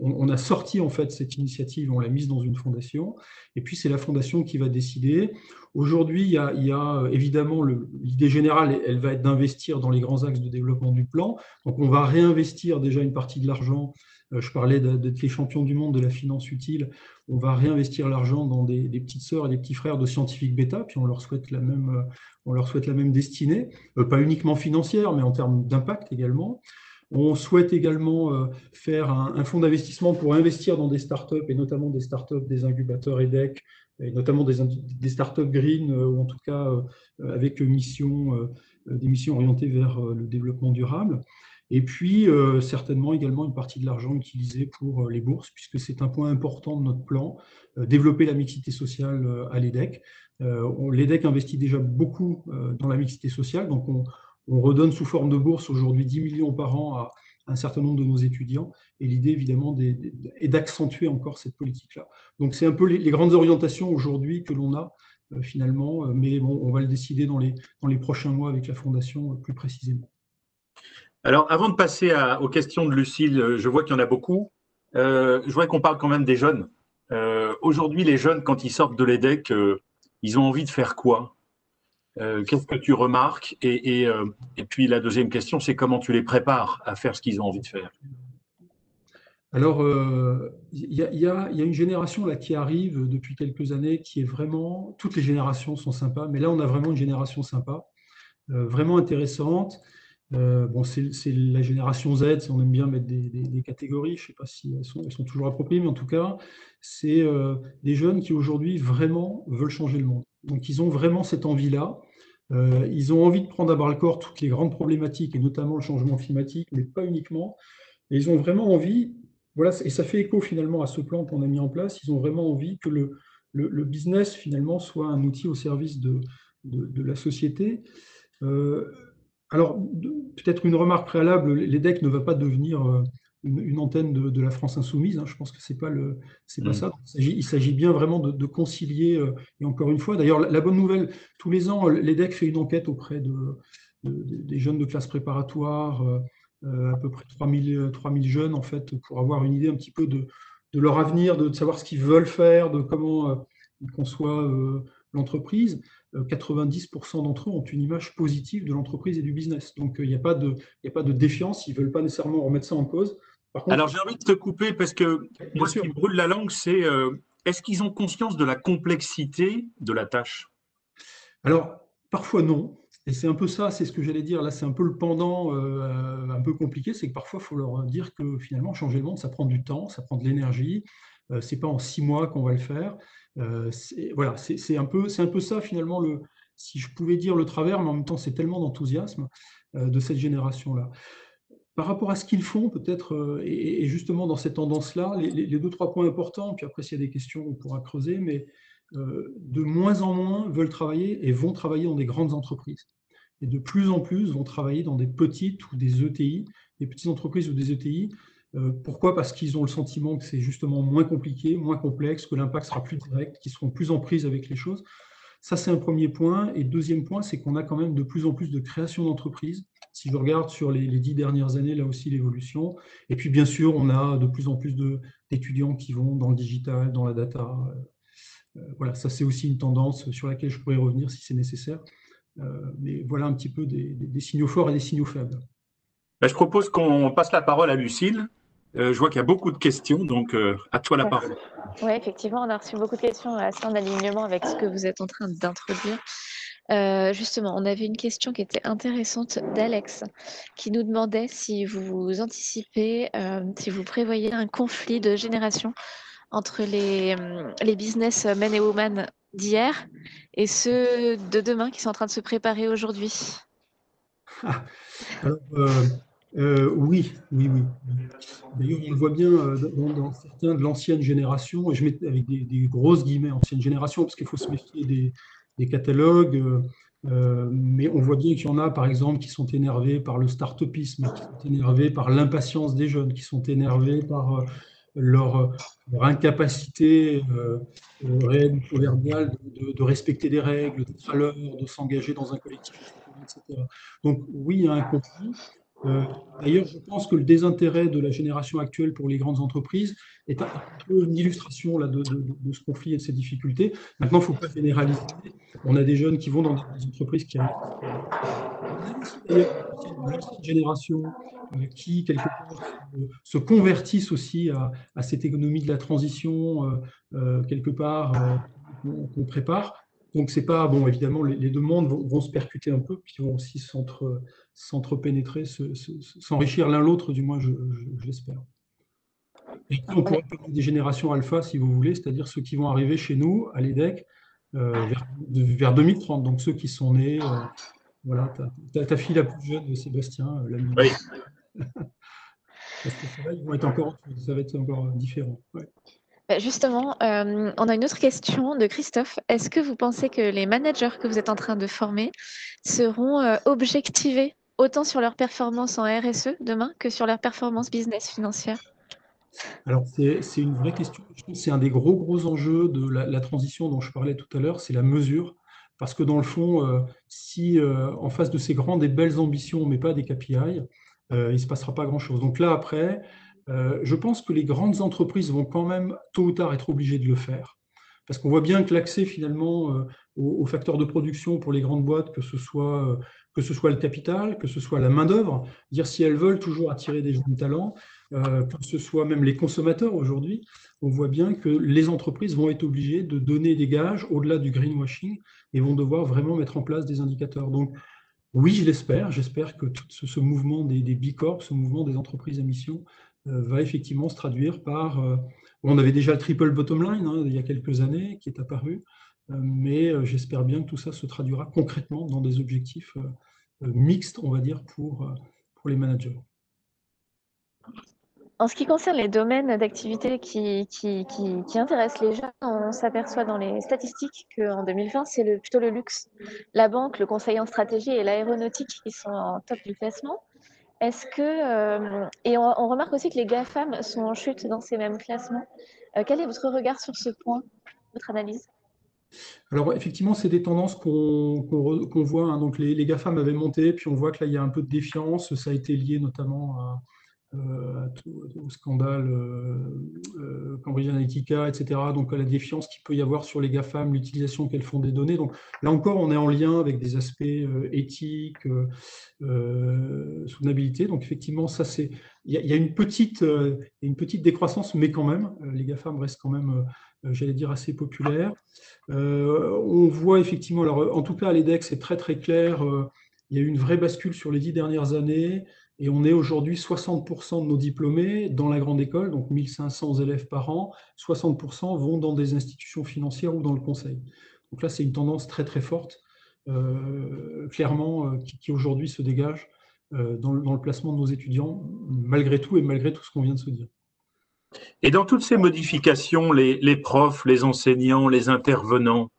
on, a sorti en fait cette initiative, on l'a mise dans une fondation, et puis c'est la fondation qui va décider. Aujourd'hui, il, y a évidemment l'idée générale, elle va être d'investir dans les grands axes de développement du plan. Donc, on va réinvestir déjà une partie de l'argent euh, je parlais d'être les champions du monde de la finance utile. On va réinvestir l'argent dans des, petites sœurs et des petits frères de scientifiques bêta, puis on leur souhaite la même, euh, souhaite la même destinée, euh, pas uniquement financière, mais en termes d'impact également. On souhaite également faire un, fonds d'investissement pour investir dans des startups, et notamment des startups des incubateurs EDEC, et notamment des, des startups green, ou en tout cas avec des missions orientées vers le développement durable. Et puis, euh, certainement également une partie de l'argent utilisé pour euh, les bourses, puisque c'est un point important de notre plan, euh, développer la mixité sociale à l'EDEC. L'EDEC investit déjà beaucoup dans la mixité sociale, donc on, redonne sous forme de bourse aujourd'hui 10 millions par an à un certain nombre de nos étudiants. Et l'idée, évidemment, est d'accentuer encore cette politique-là. Donc, c'est un peu les, grandes orientations aujourd'hui que l'on a, finalement, mais bon, on va le décider dans les, dans les prochains mois avec la Fondation plus précisément. Alors, avant de passer aux questions de Lucille, euh, je vois qu'il y en a beaucoup. Euh, je voudrais qu'on parle quand même des jeunes. Euh, aujourd'hui, les jeunes, quand ils sortent de l'EDEC, ils ont envie de faire quoi? Qu'est-ce que tu remarques? Et, puis la deuxième question, c'est comment tu les prépares à faire ce qu'ils ont envie de faire? Alors, il y, a une génération là qui arrive depuis quelques années qui est vraiment, toutes les générations sont sympas, mais là on a vraiment une génération sympa, vraiment intéressante. Euh, bon, c'est la génération Z, si on aime bien mettre des, catégories, je ne sais pas si elles sont, toujours appropriées, mais en tout cas, c'est euh, des jeunes qui aujourd'hui vraiment veulent changer le monde. Donc, ils ont vraiment cette envie-là. Euh, ils ont envie de prendre à bras le corps toutes les grandes problématiques, et notamment le changement climatique, mais pas uniquement. Et ils ont vraiment envie, voilà, et ça fait écho finalement à ce plan qu'on a mis en place, ils ont vraiment envie que le, business finalement soit un outil au service de, la société. Alors, peut-être une remarque préalable, l'EDEC ne va pas devenir euh, une, antenne de, la France insoumise. Hein. je pense que pas le, c'est pas mm. ça. Il s'agit bien vraiment de, concilier. Euh, et encore une fois, d'ailleurs, la, bonne nouvelle, tous les ans, l'EDEC fait une enquête auprès de, des jeunes de classe préparatoire, euh, à peu près 3000, 3000 jeunes en fait, pour avoir une idée un petit peu de, leur avenir, de, savoir ce qu'ils veulent faire, de comment ils conçoivent l'entreprise. 90% d'entre eux ont une image positive de l'entreprise et du business. Donc, il n'y a, pas de, a pas de défiance, ils ne veulent pas nécessairement remettre ça en cause. Alors, j'ai envie de te couper parce que moi, ce qui me brûle la langue, c'est euh, est-ce qu'ils ont conscience de la complexité de la tâche? Alors, parfois non. Et c'est un peu ça, c'est ce que j'allais dire. Là, c'est un peu le pendant euh, un peu compliqué, c'est que parfois, il faut leur dire que finalement, changer le monde, ça prend du temps, ça prend de l'énergie. Euh, c'est pas en six mois qu'on va le faire. Euh, voilà, c'est un, peu, un peu ça finalement, le, si je pouvais dire le travers, mais en même temps c'est tellement d'enthousiasme euh, de cette génération-là. Par rapport à ce qu'ils font, peut-être, euh, et, justement dans cette tendance-là, les, deux, trois points importants, puis après s'il y a des questions, on pourra creuser, mais de moins en moins veulent travailler et vont travailler dans des grandes entreprises. Et de plus en plus vont travailler dans des petites ou des ETI, des petites entreprises ou des ETI, pourquoi? Parce qu'ils ont le sentiment que c'est justement moins compliqué, moins complexe, que l'impact sera plus direct, qu'ils seront plus en prise avec les choses. Ça, c'est un premier point. Et deuxième point, c'est qu'on a quand même de plus en plus de création d'entreprises. Si je regarde sur les, dix dernières années, là aussi, l'évolution. Et puis, bien sûr, on a de plus en plus d'étudiants qui vont dans le digital, dans la data. Euh, voilà, ça, c'est aussi une tendance sur laquelle je pourrais revenir si c'est nécessaire. Euh, mais voilà un petit peu des, signaux forts et des signaux faibles. Ben, je propose qu'on passe la parole à Lucille euh, je vois qu'il y a beaucoup de questions, donc euh, à toi la parole. Oui, effectivement, on a reçu beaucoup de questions assez en alignement avec ce que vous êtes en train d'introduire. Euh, justement, on avait une question qui était intéressante d'Alex, qui nous demandait si vous anticipez, si vous prévoyez un conflit de génération entre les, les business men et women d'hier et ceux de demain qui sont en train de se préparer aujourd'hui. Ah, euh, oui, oui, oui. D'ailleurs, on le voit bien euh, dans, certains de l'ancienne génération, et je mets avec des, grosses guillemets ancienne génération, parce qu'il faut se méfier des, catalogues, euh, mais on voit bien qu'il y en a, par exemple, qui sont énervés par le start-upisme, qui sont énervés par l'impatience des jeunes, qui sont énervés par leur, incapacité réelle ou proverbiale de, respecter des règles, de s'engager dans un collectif, etc. Donc oui, il y a un conflit. Euh, d'ailleurs, je pense que le désintérêt de la génération actuelle pour les grandes entreprises est un peu une illustration là, de, ce conflit et de ces difficultés. Maintenant, il ne faut pas généraliser. On a des jeunes qui vont dans des entreprises qui arrivent. une génération euh, qui, quelque part, se convertissent aussi à, cette économie de la transition, euh, quelque part, qu'on prépare. Donc, c'est pas, bon, évidemment, les, deux mondes vont, se percuter un peu, puis vont aussi s'entrepénétrer, s'enrichir l'un l'autre, du moins, je, l'espère. Et on pourrait parler des générations alpha, si vous voulez, c'est-à-dire ceux qui vont arriver chez nous, à l'EDEC, euh, vers, 2030. Donc, ceux qui sont nés, euh, voilà, ta, fille la plus jeune, Sébastien, euh, la Oui. Parce que ça, ils vont être encore, ça va être encore différent. Justement, euh, on a une autre question de Christophe. Est-ce que vous pensez que les managers que vous êtes en train de former seront euh, objectivés autant sur leur performance en RSE demain que sur leur performance business financière alors, c'est une vraie question. C'est un des gros, gros enjeux de la, transition dont je parlais tout à l'heure, c'est la mesure. Parce que dans le fond, euh, si en face de ces grandes et belles ambitions, met pas des KPI, il ne se passera pas grand-chose. Donc là, après, euh, je pense que les grandes entreprises vont quand même, tôt ou tard, être obligées de le faire. Parce qu'on voit bien que l'accès finalement euh, aux, facteurs de production pour les grandes boîtes, que ce soit, euh, que ce soit le capital, que ce soit la main-d'œuvre, dire si elles veulent toujours attirer des jeunes talents, que ce soit même les consommateurs aujourd'hui, on voit bien que les entreprises vont être obligées de donner des gages au-delà du greenwashing et vont devoir vraiment mettre en place des indicateurs. Donc, oui, je l'espère. J'espère que ce, mouvement des, des B Corp, ce mouvement des entreprises à mission, va effectivement se traduire par. Euh, on avait déjà le triple bottom line hein, il y a quelques années qui est apparu, euh, mais j'espère bien que tout ça se traduira concrètement dans des objectifs mixtes, on va dire, pour, pour les managers. En ce qui concerne les domaines d'activité qui, qui, qui, intéressent les jeunes, on s'aperçoit dans les statistiques qu'en 2020, c'est plutôt le luxe, la banque, le conseil en stratégie et l'aéronautique qui sont en top du classement. Est-ce que euh, et on, remarque aussi que les GAFAM sont en chute dans ces mêmes classements. Euh, quel est votre regard sur ce point, votre analyse? Alors effectivement, c'est des tendances qu'on voit. Hein. Donc les, les, GAFAM avaient monté, puis on voit que là, il y a un peu de défiance. Ça a été lié notamment à, euh, au scandale euh, euh, Cambridge Analytica, etc. Donc à la défiance qu'il peut y avoir sur les GAFAM, l'utilisation qu'elles font des données. Donc là encore, on est en lien avec des aspects éthiques, soutenabilité. Donc effectivement, ça c'est, il y, a une petite, une petite décroissance, mais quand même, les GAFAM restent quand même j'allais dire, assez populaires. on voit effectivement, alors en tout cas à l'EDEX, c'est très très clair, il y a eu une vraie bascule sur les dix dernières années. Et on est aujourd'hui 60% de nos diplômés dans la grande école, donc 1500 élèves par an, 60% vont dans des institutions financières ou dans le conseil. Donc là, c'est une tendance très très forte, euh, clairement, euh, qui, aujourd'hui se dégage euh, dans, le placement de nos étudiants, malgré tout et malgré tout ce qu'on vient de se dire. Et dans toutes ces modifications, les, les profs, les enseignants, les intervenants,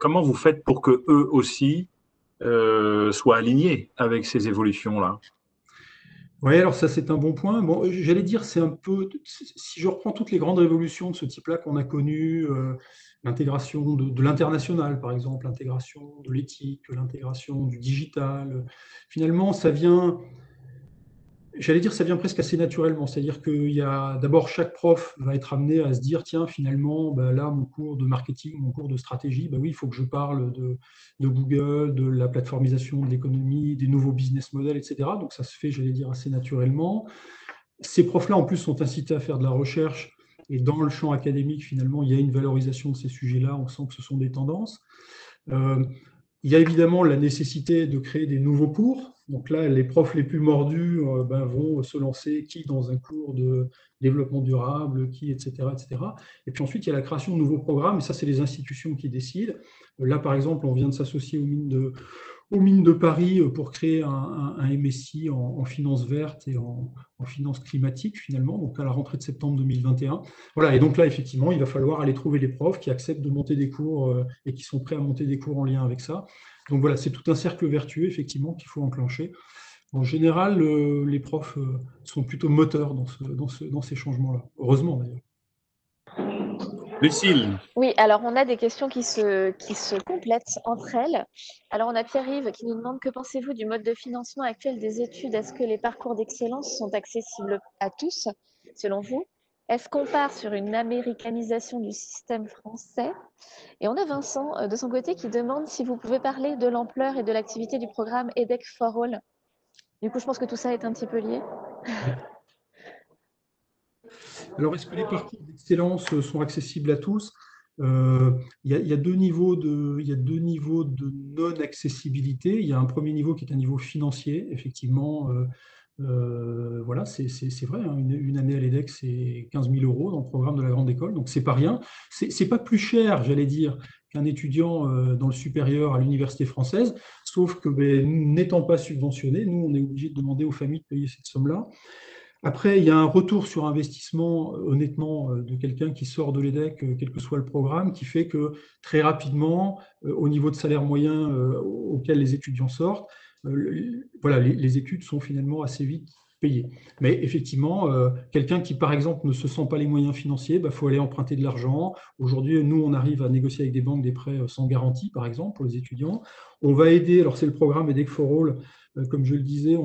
comment vous faites pour que eux aussi euh, soit aligné avec ces évolutions-là. Oui, alors ça c'est un bon point. Bon, j'allais dire, c'est un peu, si je reprends toutes les grandes révolutions de ce type-là qu'on a connues, euh, l'intégration de, de l'international par exemple, l'intégration de l'éthique, l'intégration du digital, finalement ça vient J'allais dire, ça vient presque assez naturellement. C'est-à-dire qu'il y a d'abord chaque prof va être amené à se dire tiens, finalement, bah là, mon cours de marketing, mon cours de stratégie, bah oui, il faut que je parle de, Google, de la plateformisation de l'économie, des nouveaux business models, etc. Donc ça se fait, j'allais dire, assez naturellement. Ces profs-là, en plus, sont incités à faire de la recherche. Et dans le champ académique, finalement, il y a une valorisation de ces sujets-là. On sent que ce sont des tendances. Euh, il y a évidemment la nécessité de créer des nouveaux cours. Donc là, les profs les plus mordus euh, ben, vont se lancer qui dans un cours de développement durable, qui, etc., etc. Et puis ensuite, il y a la création de nouveaux programmes, et ça, c'est les institutions qui décident. Là, par exemple, on vient de s'associer aux mines de, Paris euh, pour créer un, MSI en, finance verte et en, finance climatique finalement, donc à la rentrée de septembre 2021. Voilà, et donc là, effectivement, il va falloir aller trouver les profs qui acceptent de monter des cours euh, et qui sont prêts à monter des cours en lien avec ça. Donc voilà, c'est tout un cercle vertueux, effectivement, qu'il faut enclencher. En général, euh, les profs sont plutôt moteurs dans, dans ces changements-là, heureusement d'ailleurs. Lucille. Oui, alors on a des questions qui se, qui se complètent entre elles. Alors on a Pierre-Yves qui nous demande que pensez-vous du mode de financement actuel des études? Est-ce que les parcours d'excellence sont accessibles à tous, selon vous? Est-ce qu'on part sur une américanisation du système français? Et on a Vincent euh, de son côté qui demande si vous pouvez parler de l'ampleur et de l'activité du programme EDEC for All. Du coup, je pense que tout ça est un petit peu lié. Alors, est-ce que les parcours d'excellence sont accessibles à tous? Euh, il, y a, deux niveaux de, non-accessibilité. Il y a un premier niveau qui est un niveau financier, effectivement. Euh, euh, voilà, c'est vrai, hein, une, année à l'EDEC, c'est 15 000 euros dans le programme de la grande école, donc c'est pas rien. C'est pas plus cher, j'allais dire, qu'un étudiant dans le supérieur à l'université française, sauf que ben, n'étant pas subventionné, nous, on est obligé de demander aux familles de payer cette somme-là. Après, il y a un retour sur investissement, euh, honnêtement, euh, de quelqu'un qui sort de l'EDEC, euh, quel que soit le programme, qui fait que très rapidement, au niveau de salaire moyen auquel les étudiants sortent, voilà, les, études sont finalement assez vite payées. Mais effectivement, quelqu'un qui, par exemple, ne se sent pas les moyens financiers, il bah, faut aller emprunter de l'argent. Aujourd'hui, nous, on arrive à négocier avec des banques des prêts sans garantie, par exemple, pour les étudiants. On va aider, alors c'est le programme EDEC for All, euh, comme je le disais,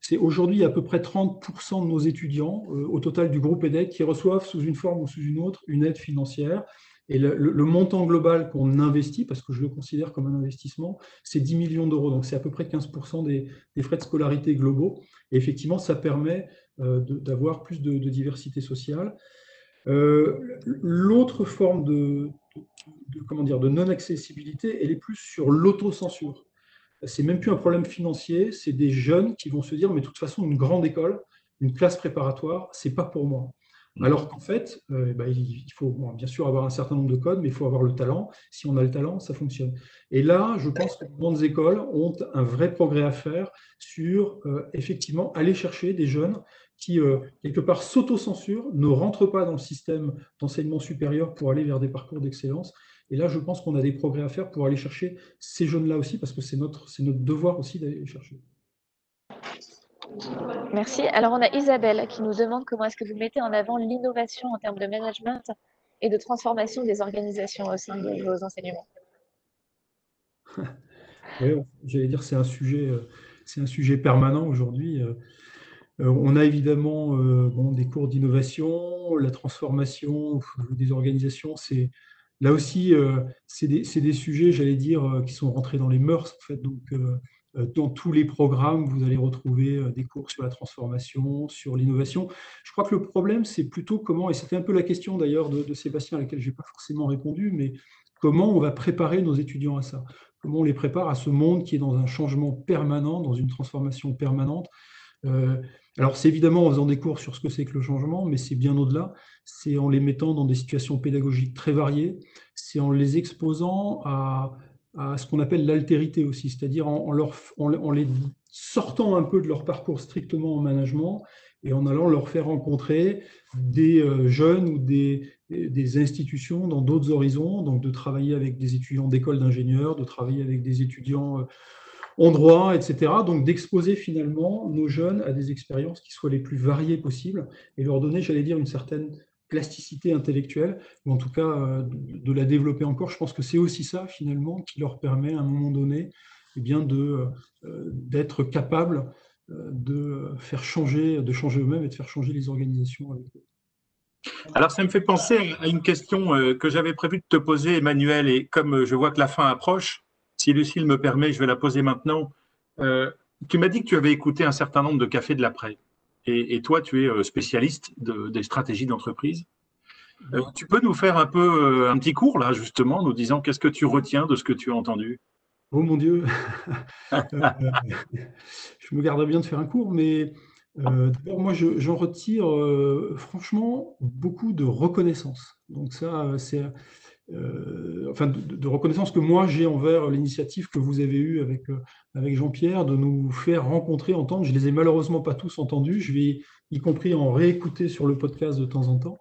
c'est aujourd'hui à peu près 30% de nos étudiants euh, au total du groupe EDEC qui reçoivent sous une forme ou sous une autre une aide financière. Et le, montant global qu'on investit, parce que je le considère comme un investissement, c'est 10 millions d'euros. Donc c'est à peu près 15% des, frais de scolarité globaux. Et effectivement, ça permet d'avoir plus de, diversité sociale. L'autre forme de, comment dire, de non-accessibilité, elle est plus sur l'autocensure. C'est même plus un problème financier, c'est des jeunes qui vont se dire, mais de toute façon, une grande école, une classe préparatoire, c'est pas pour moi. Alors qu'en fait, euh, bah, il faut bien sûr avoir un certain nombre de codes, mais il faut avoir le talent. Si on a le talent, ça fonctionne. Et là, je pense que les grandes écoles ont un vrai progrès à faire sur euh, effectivement aller chercher des jeunes qui, euh, quelque part, s'autocensurent, ne rentrent pas dans le système d'enseignement supérieur pour aller vers des parcours d'excellence. Et là, je pense qu'on a des progrès à faire pour aller chercher ces jeunes-là aussi, parce que c'est notre devoir aussi d'aller les chercher. Merci. Alors, on a Isabelle qui nous demande comment est-ce que vous mettez en avant l'innovation en termes de management et de transformation des organisations au sein de vos enseignements. Oui, j'allais dire c'est un sujet, euh, c'est un sujet permanent aujourd'hui. Euh, euh, on a évidemment des cours d'innovation, la transformation des organisations. C'est là aussi, c'est des, des, sujets, j'allais dire, qui sont rentrés dans les mœurs en fait. Donc dans tous les programmes, vous allez retrouver euh, des cours sur la transformation, sur l'innovation. Je crois que le problème, c'est plutôt comment, et c'était un peu la question d'ailleurs de, Sébastien à laquelle je n'ai pas forcément répondu, mais comment on va préparer nos étudiants à ça? Comment on les prépare à ce monde qui est dans un changement permanent, dans une transformation permanente? Euh, alors, c'est évidemment en faisant des cours sur ce que c'est que le changement, mais c'est bien au-delà. C'est en les mettant dans des situations pédagogiques très variées. C'est en les exposant à, à ce qu'on appelle l'altérité aussi, c'est-à-dire en, en, les sortant un peu de leur parcours strictement en management et en allant leur faire rencontrer des euh, jeunes ou des, des institutions dans d'autres horizons, donc de travailler avec des étudiants d'école d'ingénieurs, de travailler avec des étudiants euh, en droit, etc. Donc d'exposer finalement nos jeunes à des expériences qui soient les plus variées possibles et leur donner, j'allais dire, une certaine plasticité intellectuelle, ou en tout cas euh, de, la développer encore. Je pense que c'est aussi ça, finalement, qui leur permet à un moment donné eh bien, de, euh, d'être capable euh, de faire changer, de changer eux-mêmes et de faire changer les organisations avec eux. Alors, ça me fait penser à une question que j'avais prévu de te poser, Emmanuel, et comme je vois que la fin approche, si Lucille me permet, je vais la poser maintenant. tu m'as dit que tu avais écouté un certain nombre de cafés de l'après. Et, toi, tu es euh, spécialiste des stratégies d'entreprise. Euh, tu peux nous faire un peu euh, un petit cours là, justement, nous disant qu'est-ce que tu retiens de ce que tu as entendu? Oh mon Dieu Je me garderais bien de faire un cours, mais d'abord, moi, j'en retire franchement beaucoup de reconnaissance. Donc ça, c'est euh, enfin, de, reconnaissance que moi j'ai envers l'initiative que vous avez eue avec, euh, avec Jean-Pierre de nous faire rencontrer, entendre. Je les ai malheureusement pas tous entendus, je vais y compris en réécouter sur le podcast de temps en temps.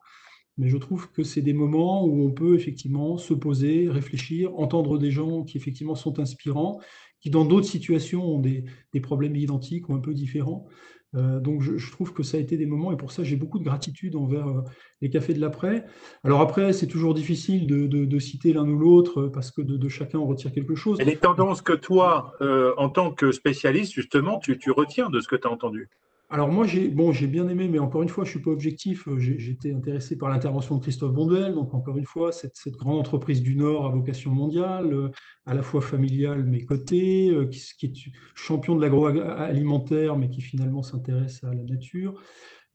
Mais je trouve que c'est des moments où on peut effectivement se poser, réfléchir, entendre des gens qui effectivement sont inspirants, qui dans d'autres situations ont des, des problèmes identiques ou un peu différents, euh, donc je, trouve que ça a été des moments, et pour ça j'ai beaucoup de gratitude envers euh, les cafés de l'après. Alors après, c'est toujours difficile de, citer l'un ou l'autre euh, parce que de, chacun on retire quelque chose. Et les tendances que toi, en tant que spécialiste, justement, tu, tu retiens de ce que tu as entendu? Alors moi, j'ai bon, bien aimé, mais encore une fois, je suis pas objectif. J'étais intéressé par l'intervention de Christophe Bonduel, donc encore une fois, cette, grande entreprise du Nord à vocation mondiale, euh, à la fois familiale mais cotée, euh, qui, est champion de l'agroalimentaire, mais qui finalement s'intéresse à la nature.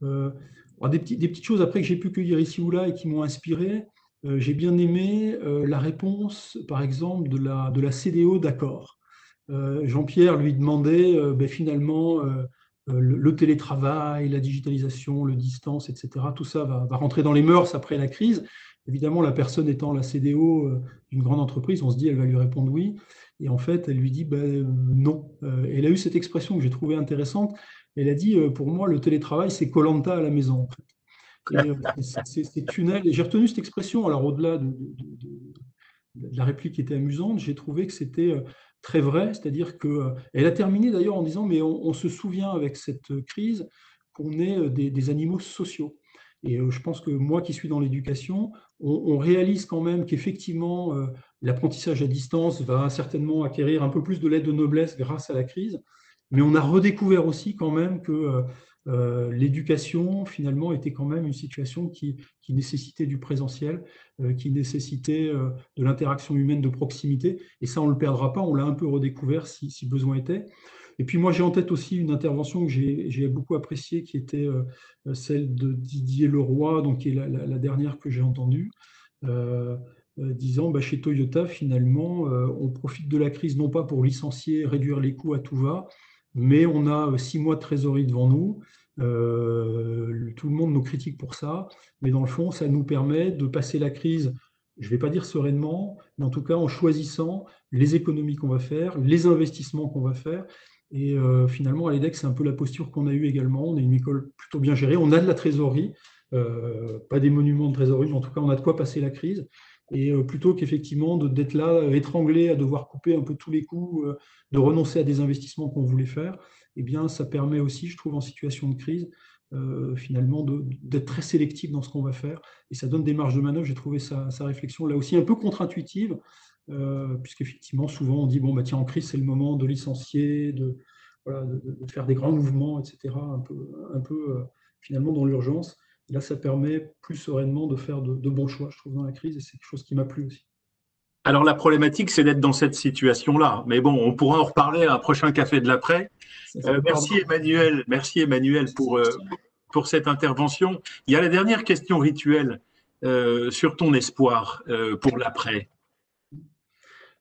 Euh, des, petites choses après que j'ai pu cueillir ici ou là et qui m'ont inspiré. j'ai bien aimé la réponse, par exemple, de la, de la CDO d'accord. Jean-Pierre lui demandait ben, finalement euh, le, télétravail, la digitalisation, le distance, etc. Tout ça va, rentrer dans les mœurs après la crise. Évidemment, la personne étant la CDO euh, d'une grande entreprise, on se dit elle va lui répondre oui. Et en fait, elle lui dit ben, non. Euh, elle a eu cette expression que j'ai trouvée intéressante. Elle a dit pour moi, le télétravail, c'est Colanta à la maison. C'est tunnel. J'ai retenu cette expression. Alors, au-delà de, la réplique qui était amusante, j'ai trouvé que c'était très vrai, c'est-à-dire qu'elle euh, a terminé d'ailleurs en disant, mais on, se souvient avec cette crise qu'on est euh, des, animaux sociaux. Et euh, je pense que moi qui suis dans l'éducation, on, réalise quand même qu'effectivement, l'apprentissage à distance va certainement acquérir un peu plus de l'aide de noblesse grâce à la crise, mais on a redécouvert aussi quand même que euh, l'éducation, finalement, était quand même une situation qui, nécessitait du présentiel, euh, qui nécessitait euh, de l'interaction humaine de proximité. Et ça, on ne le perdra pas, on l'a un peu redécouvert si, besoin était. Et puis moi, j'ai en tête aussi une intervention que j'ai beaucoup appréciée, qui était celle de Didier Leroy, donc qui est la, dernière que j'ai entendue, disant bah, chez Toyota, finalement, on profite de la crise non pas pour licencier, réduire les coûts à tout va, mais on a six mois de trésorerie devant nous. Euh, tout le monde nous critique pour ça, mais dans le fond, ça nous permet de passer la crise, je ne vais pas dire sereinement, mais en tout cas en choisissant les économies qu'on va faire, les investissements qu'on va faire. Et euh, finalement, à l'EDEC, c'est un peu la posture qu'on a eue également. On est une école plutôt bien gérée, on a de la trésorerie, euh, pas des monuments de trésorerie, mais en tout cas, on a de quoi passer la crise. Et plutôt qu'effectivement d'être là, étranglé, à devoir couper un peu tous les coûts, de renoncer à des investissements qu'on voulait faire, eh bien, ça permet aussi, je trouve, en situation de crise, euh, finalement, d'être très sélectif dans ce qu'on va faire. Et ça donne des marges de manœuvre. J'ai trouvé sa, réflexion là aussi un peu contre-intuitive, euh, puisqu'effectivement, souvent, on dit, bon, bah, tiens, en crise, c'est le moment de licencier, de, faire des grands mouvements, etc., un peu, euh, finalement, dans l'urgence. Là, ça permet plus sereinement de faire de, de bons choix, je trouve, dans la crise, et c'est quelque chose qui m'a plu aussi. Alors la problématique, c'est d'être dans cette situation-là. Mais bon, on pourra en reparler à un prochain café de l'après. Euh, merci Emmanuel, merci Emmanuel pour, euh, pour cette intervention. Il y a la dernière question rituelle euh, sur ton espoir pour l'après.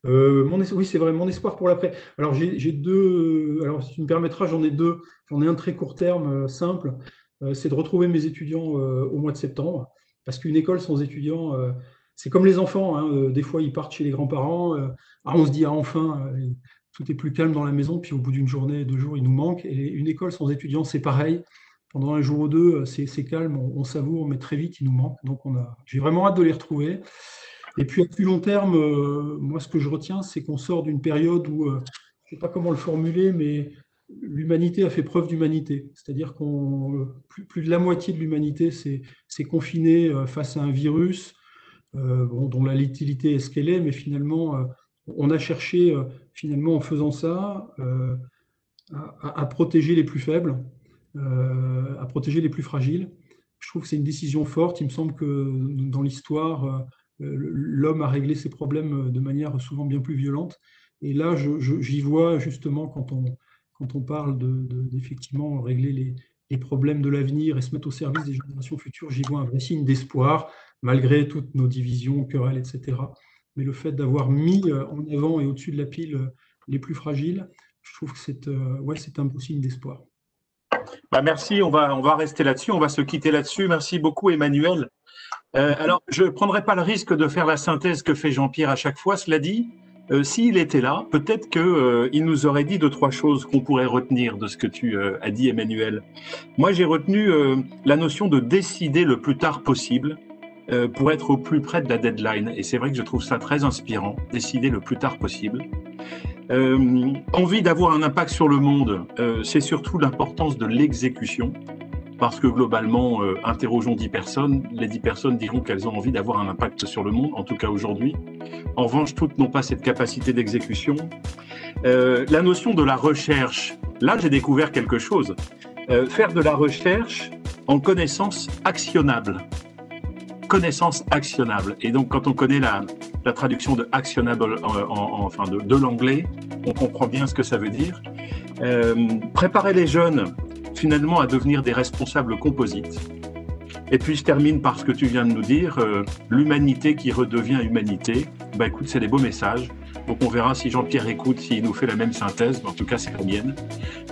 oui, c'est vrai, mon espoir pour l'après. Alors j'ai deux, alors si tu me permettras, j'en ai deux. J'en ai un très court terme, simple, c'est de retrouver mes étudiants au mois de septembre. Parce qu'une école sans étudiants, c'est comme les enfants, hein, euh, des fois ils partent chez les grands-parents, euh, ah, on se dit ah, enfin, euh, tout est plus calme dans la maison, puis au bout d'une journée, deux jours, il nous manque. Et une école sans étudiants, c'est pareil. Pendant un jour ou deux, c'est calme, on, savoure, mais très vite, il nous manque. Donc j'ai vraiment hâte de les retrouver. Et puis à plus long terme, moi ce que je retiens, c'est qu'on sort d'une période où, je ne sais pas comment le formuler, mais l'humanité a fait preuve d'humanité. C'est-à-dire qu'on plus, plus, de la moitié de l'humanité s'est confinée face à un virus euh, dont la littérité est ce qu'elle est, mais finalement, euh, on a cherché, euh, finalement, en faisant ça, à, protéger les plus faibles, à protéger les plus fragiles. Je trouve que c'est une décision forte. Il me semble que dans l'histoire, l'homme a réglé ses problèmes de manière souvent bien plus violente. Et là, j'y vois justement quand on, quand on parle d'effectivement de, régler les, problèmes de l'avenir et se mettre au service des générations futures, j'y vois un vrai signe d'espoir, malgré toutes nos divisions, querelles, etc. Mais le fait d'avoir mis euh, en avant et au-dessus de la pile euh, les plus fragiles, je trouve que c'est euh, ouais, un beau signe d'espoir. Bah merci, on va, on va rester là-dessus, on va se quitter là-dessus. Merci beaucoup Emmanuel. alors, je ne prendrai pas le risque de faire la synthèse que fait Jean-Pierre à chaque fois, cela dit. S'il était là, peut-être qu'il nous aurait dit deux, trois choses qu'on pourrait retenir de ce que tu as dit, Emmanuel. Moi, j'ai retenu la notion de décider le plus tard possible euh, pour être au plus près de la deadline. Et c'est vrai que je trouve ça très inspirant, décider le plus tard possible. Euh, envie d'avoir un impact sur le monde, euh, c'est surtout l'importance de l'exécution. Parce que globalement, euh, interrogeons 10 personnes, les 10 personnes diront qu'elles ont envie d'avoir un impact sur le monde, en tout cas aujourd'hui. En revanche, toutes n'ont pas cette capacité d'exécution. Euh, la notion de la recherche, là j'ai découvert quelque chose. faire de la recherche en connaissance actionnable connaissance actionnable. Et donc, quand on connaît la, la traduction de actionable en, enfin de, l'anglais, on comprend bien ce que ça veut dire. Euh, préparer les jeunes finalement à devenir des responsables composites. Et puis je termine par ce que tu viens de nous dire, euh, l'humanité qui redevient humanité. Bah écoute, c'est des beaux messages. Donc on verra si Jean-Pierre écoute, s'il nous fait la même synthèse. En tout cas, c'est la mienne.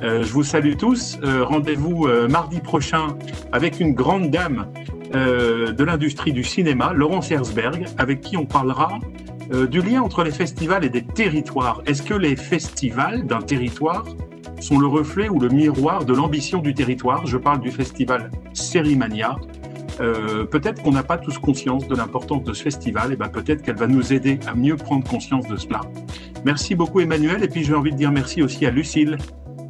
Euh, je vous salue tous. Euh, rendez-vous mardi prochain avec une grande dame de l'industrie du cinéma, Laurence Herzberg, avec qui on parlera du lien entre les festivals et des territoires. Est-ce que les festivals d'un territoire sont le reflet ou le miroir de l'ambition du territoire Je parle du festival Sérimania. Euh, peut-être qu'on n'a pas tous conscience de l'importance de ce festival, et ben peut-être qu'elle va nous aider à mieux prendre conscience de cela. Merci beaucoup Emmanuel, et puis j'ai envie de dire merci aussi à Lucille,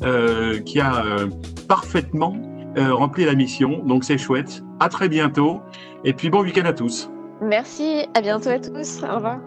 euh, qui a euh, parfaitement rempli la mission, donc c'est chouette. À très bientôt. Et puis bon week-end à tous. Merci, à bientôt à tous. Au revoir.